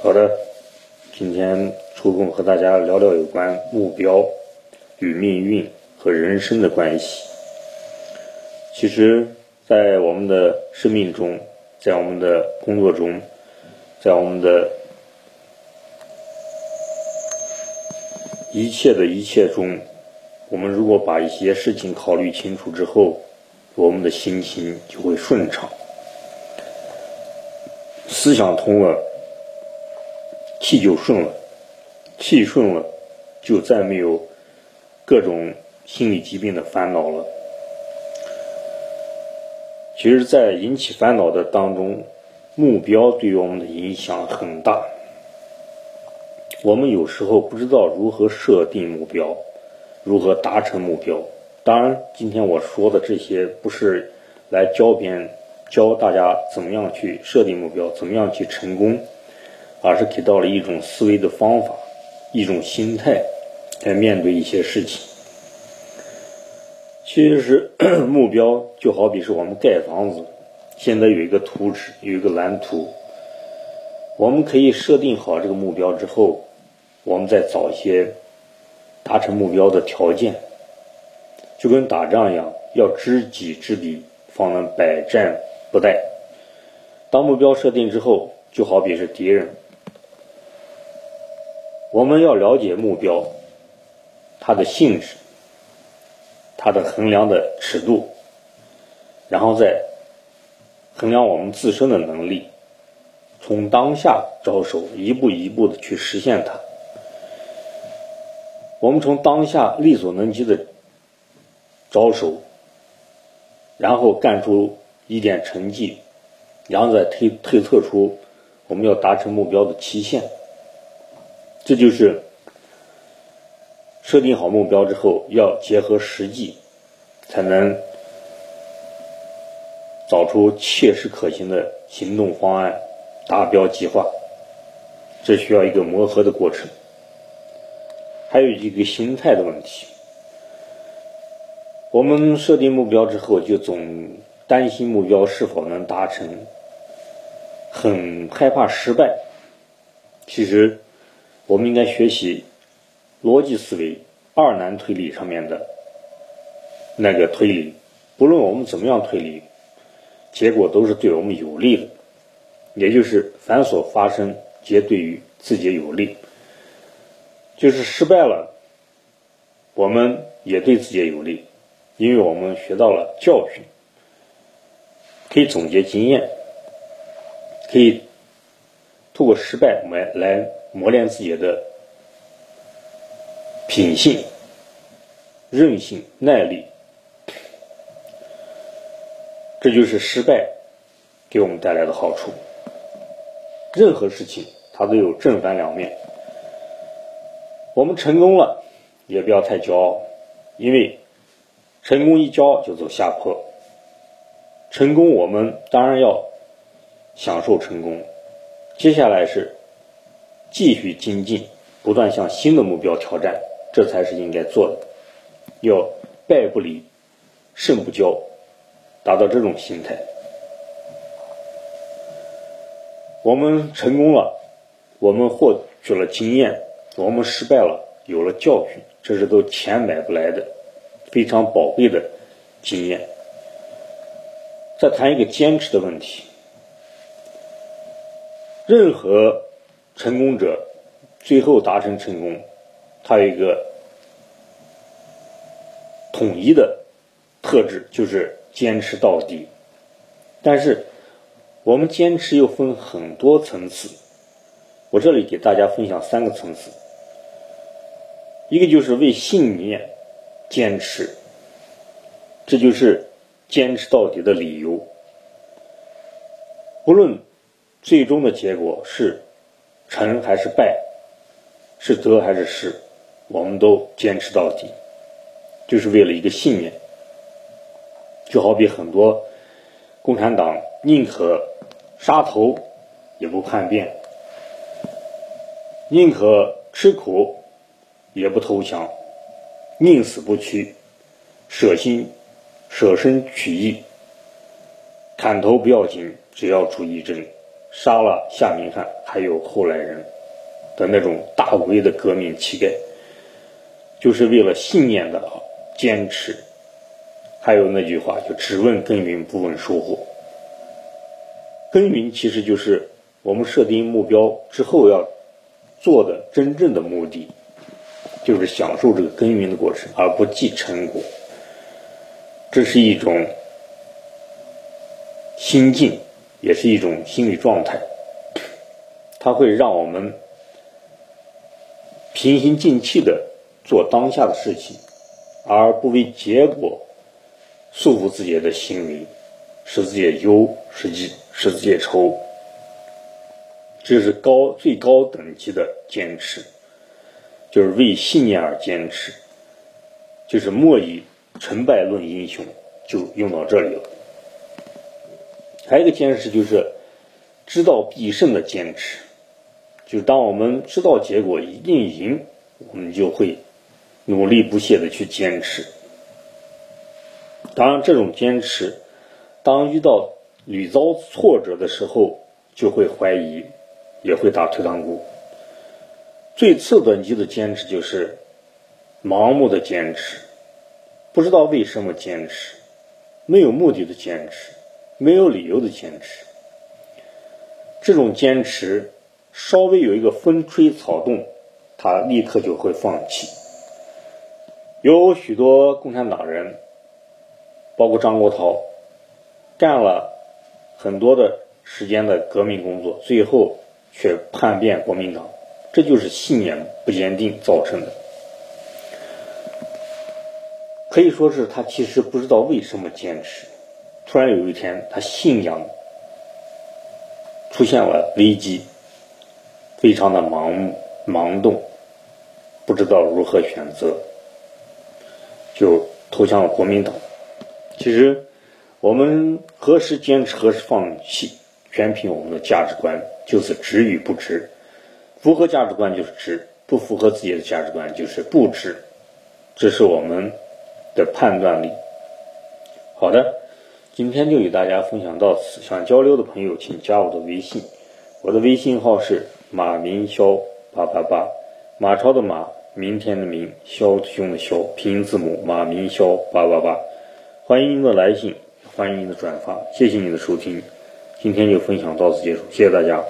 好的，今天抽空和大家聊聊有关目标与命运和人生的关系。其实，在我们的生命中，在我们的工作中，在我们的一切的一切中，我们如果把一些事情考虑清楚之后，我们的心情就会顺畅。思想通了，气就顺了，气顺了，就再没有各种心理疾病的烦恼了。其实，在引起烦恼的当中，目标对于我们的影响很大。我们有时候不知道如何设定目标，如何达成目标。当然，今天我说的这些不是来教别人。教大家怎么样去设定目标，怎么样去成功，而是给到了一种思维的方法，一种心态来面对一些事情。其实 目标就好比是我们盖房子，现在有一个图纸，有一个蓝图，我们可以设定好这个目标之后，我们再找一些达成目标的条件，就跟打仗一样，要知己知彼，方能百战。不殆。当目标设定之后，就好比是敌人，我们要了解目标，它的性质，它的衡量的尺度，然后再衡量我们自身的能力，从当下着手，一步一步的去实现它。我们从当下力所能及的着手，然后干出。一点成绩，然后再推推测出我们要达成目标的期限，这就是设定好目标之后，要结合实际，才能找出切实可行的行动方案、达标计划。这需要一个磨合的过程，还有一个心态的问题。我们设定目标之后，就总。担心目标是否能达成，很害怕失败。其实，我们应该学习逻辑思维、二难推理上面的那个推理。不论我们怎么样推理，结果都是对我们有利的，也就是凡所发生，皆对于自己有利。就是失败了，我们也对自己有利，因为我们学到了教训。可以总结经验，可以通过失败来来磨练自己的品性、韧性、耐力。这就是失败给我们带来的好处。任何事情它都有正反两面。我们成功了，也不要太骄傲，因为成功一骄傲就走下坡。成功，我们当然要享受成功。接下来是继续精进，不断向新的目标挑战，这才是应该做的。要败不离，胜不骄，达到这种心态。我们成功了，我们获取了经验；我们失败了，有了教训，这是都钱买不来的，非常宝贵的经验。再谈一个坚持的问题。任何成功者最后达成成功，他有一个统一的特质，就是坚持到底。但是我们坚持又分很多层次，我这里给大家分享三个层次。一个就是为信念坚持，这就是。坚持到底的理由，不论最终的结果是成还是败，是得还是失，我们都坚持到底，就是为了一个信念。就好比很多共产党宁可杀头也不叛变，宁可吃苦也不投降，宁死不屈，舍心。舍身取义，砍头不要紧，只要出一针。杀了夏明翰，还有后来人的那种大无畏的革命气概，就是为了信念的坚持。还有那句话，就只问耕耘不问收获。耕耘其实就是我们设定目标之后要做的真正的目的，就是享受这个耕耘的过程，而不计成果。这是一种心境，也是一种心理状态，它会让我们平心静气的做当下的事情，而不为结果束缚自己的心灵，使自己忧，使己使自己愁。这是高最高等级的坚持，就是为信念而坚持，就是莫以。成败论英雄，就用到这里了。还有一个坚持，就是知道必胜的坚持。就是当我们知道结果一定赢，我们就会努力不懈的去坚持。当然，这种坚持，当遇到屡遭挫折的时候，就会怀疑，也会打退堂鼓。最次等级的坚持，就是盲目的坚持。不知道为什么坚持，没有目的的坚持，没有理由的坚持。这种坚持稍微有一个风吹草动，他立刻就会放弃。有许多共产党人，包括张国焘，干了很多的时间的革命工作，最后却叛变国民党，这就是信念不坚定造成的。可以说是他其实不知道为什么坚持，突然有一天他信仰出现了危机，非常的盲目盲动，不知道如何选择，就投向了国民党。其实我们何时坚持何时放弃，全凭我们的价值观，就是值与不值。符合价值观就是值，不符合自己的价值观就是不值。这是我们。的判断力。好的，今天就与大家分享到此。想交流的朋友，请加我的微信，我的微信号是马明霄八八八，马超的马，明天的明，枭雄的肖，拼音字母马明霄八八八。欢迎您的来信，欢迎您的转发，谢谢您的收听。今天就分享到此结束，谢谢大家。